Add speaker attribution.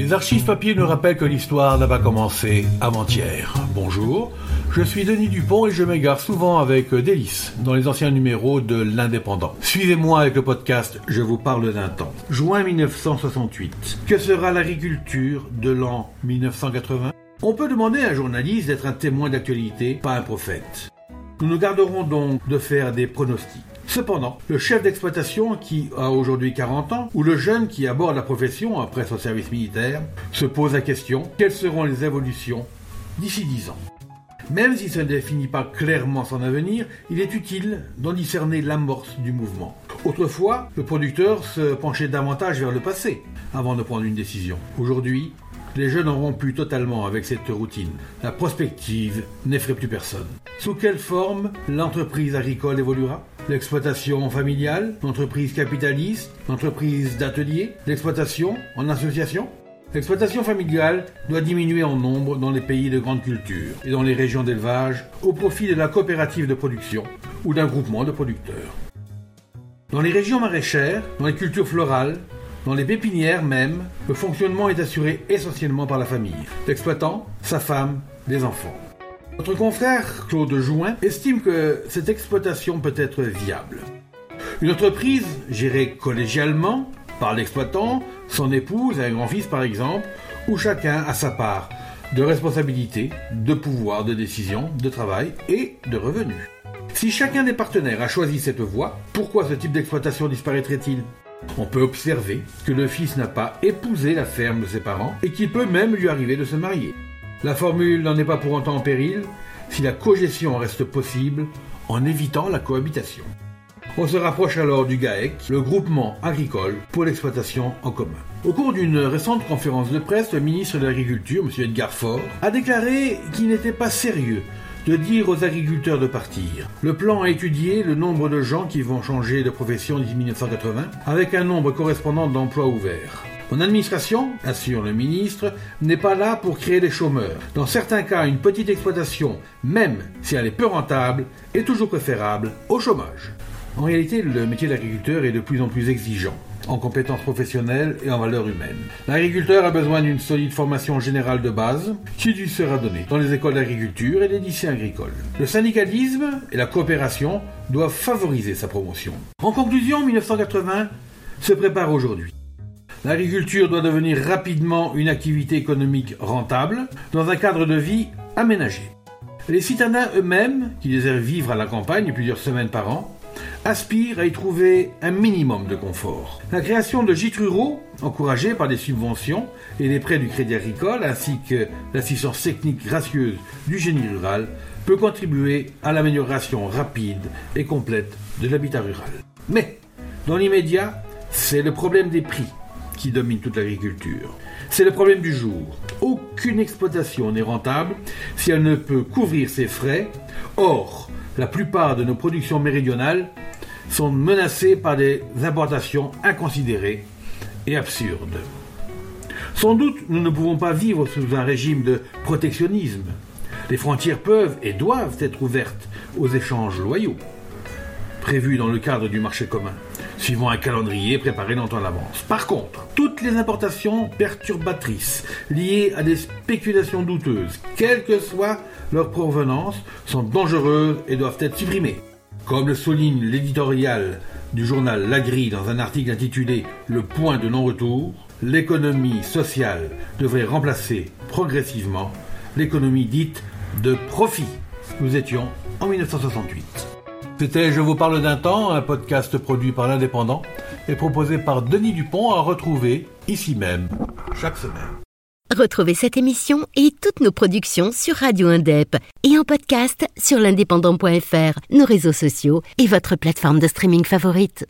Speaker 1: Les archives papier nous rappellent que l'histoire n'a pas commencé avant-hier. Bonjour, je suis Denis Dupont et je m'égare souvent avec délice dans les anciens numéros de l'Indépendant. Suivez-moi avec le podcast Je vous parle d'un temps. Juin 1968. Que sera l'agriculture de l'an 1980 On peut demander à un journaliste d'être un témoin d'actualité, pas un prophète. Nous nous garderons donc de faire des pronostics. Cependant, le chef d'exploitation qui a aujourd'hui 40 ans, ou le jeune qui aborde la profession après son service militaire, se pose la question quelles seront les évolutions d'ici 10 ans? Même si ça ne définit pas clairement son avenir, il est utile d'en discerner l'amorce du mouvement. Autrefois, le producteur se penchait davantage vers le passé avant de prendre une décision. Aujourd'hui, les jeunes ont rompu totalement avec cette routine. La prospective n'effraie plus personne. Sous quelle forme l'entreprise agricole évoluera? L'exploitation familiale, l'entreprise capitaliste, l'entreprise d'atelier, l'exploitation en association? L'exploitation familiale doit diminuer en nombre dans les pays de grande culture et dans les régions d'élevage au profit de la coopérative de production ou d'un groupement de producteurs. Dans les régions maraîchères, dans les cultures florales, dans les pépinières même, le fonctionnement est assuré essentiellement par la famille, l'exploitant, sa femme, les enfants. Notre confrère Claude Jouin estime que cette exploitation peut être viable. Une entreprise gérée collégialement par l'exploitant, son épouse et un grand-fils par exemple, où chacun a sa part de responsabilité, de pouvoir de décision, de travail et de revenus. Si chacun des partenaires a choisi cette voie, pourquoi ce type d'exploitation disparaîtrait-il? On peut observer que le fils n'a pas épousé la ferme de ses parents et qu'il peut même lui arriver de se marier. La formule n'en est pas pour autant en péril si la cogestion reste possible en évitant la cohabitation. On se rapproche alors du GAEC, le groupement agricole pour l'exploitation en commun. Au cours d'une récente conférence de presse, le ministre de l'Agriculture, M. Edgar Faure, a déclaré qu'il n'était pas sérieux de dire aux agriculteurs de partir. Le plan a étudié le nombre de gens qui vont changer de profession d'ici 1980, avec un nombre correspondant d'emplois ouverts. Mon administration, assure le ministre, n'est pas là pour créer des chômeurs. Dans certains cas, une petite exploitation, même si elle est peu rentable, est toujours préférable au chômage. En réalité, le métier d'agriculteur est de plus en plus exigeant en compétences professionnelles et en valeurs humaines. L'agriculteur a besoin d'une solide formation générale de base qui lui sera donnée dans les écoles d'agriculture et les lycées agricoles. Le syndicalisme et la coopération doivent favoriser sa promotion. En conclusion, 1980 se prépare aujourd'hui. L'agriculture doit devenir rapidement une activité économique rentable dans un cadre de vie aménagé. Les citadins eux-mêmes, qui désirent vivre à la campagne plusieurs semaines par an, aspire à y trouver un minimum de confort. La création de gîtes ruraux, encouragée par des subventions et des prêts du crédit agricole, ainsi que l'assistance technique gracieuse du génie rural, peut contribuer à l'amélioration rapide et complète de l'habitat rural. Mais, dans l'immédiat, c'est le problème des prix qui domine toute l'agriculture. C'est le problème du jour. Aucune exploitation n'est rentable si elle ne peut couvrir ses frais. Or, la plupart de nos productions méridionales sont menacées par des importations inconsidérées et absurdes. Sans doute, nous ne pouvons pas vivre sous un régime de protectionnisme. Les frontières peuvent et doivent être ouvertes aux échanges loyaux, prévus dans le cadre du marché commun, suivant un calendrier préparé longtemps à l'avance. Par contre, toutes les importations perturbatrices liées à des spéculations douteuses, quelle que soit leur provenance, sont dangereuses et doivent être supprimées. Comme le souligne l'éditorial du journal L'Agri dans un article intitulé Le point de non-retour, l'économie sociale devrait remplacer progressivement l'économie dite de profit. Nous étions en 1968. C'était Je vous parle d'un temps, un podcast produit par l'Indépendant et proposé par Denis Dupont à retrouver ici même chaque semaine.
Speaker 2: Retrouvez cette émission et toutes nos productions sur Radio Indep et en podcast sur l'indépendant.fr, nos réseaux sociaux et votre plateforme de streaming favorite.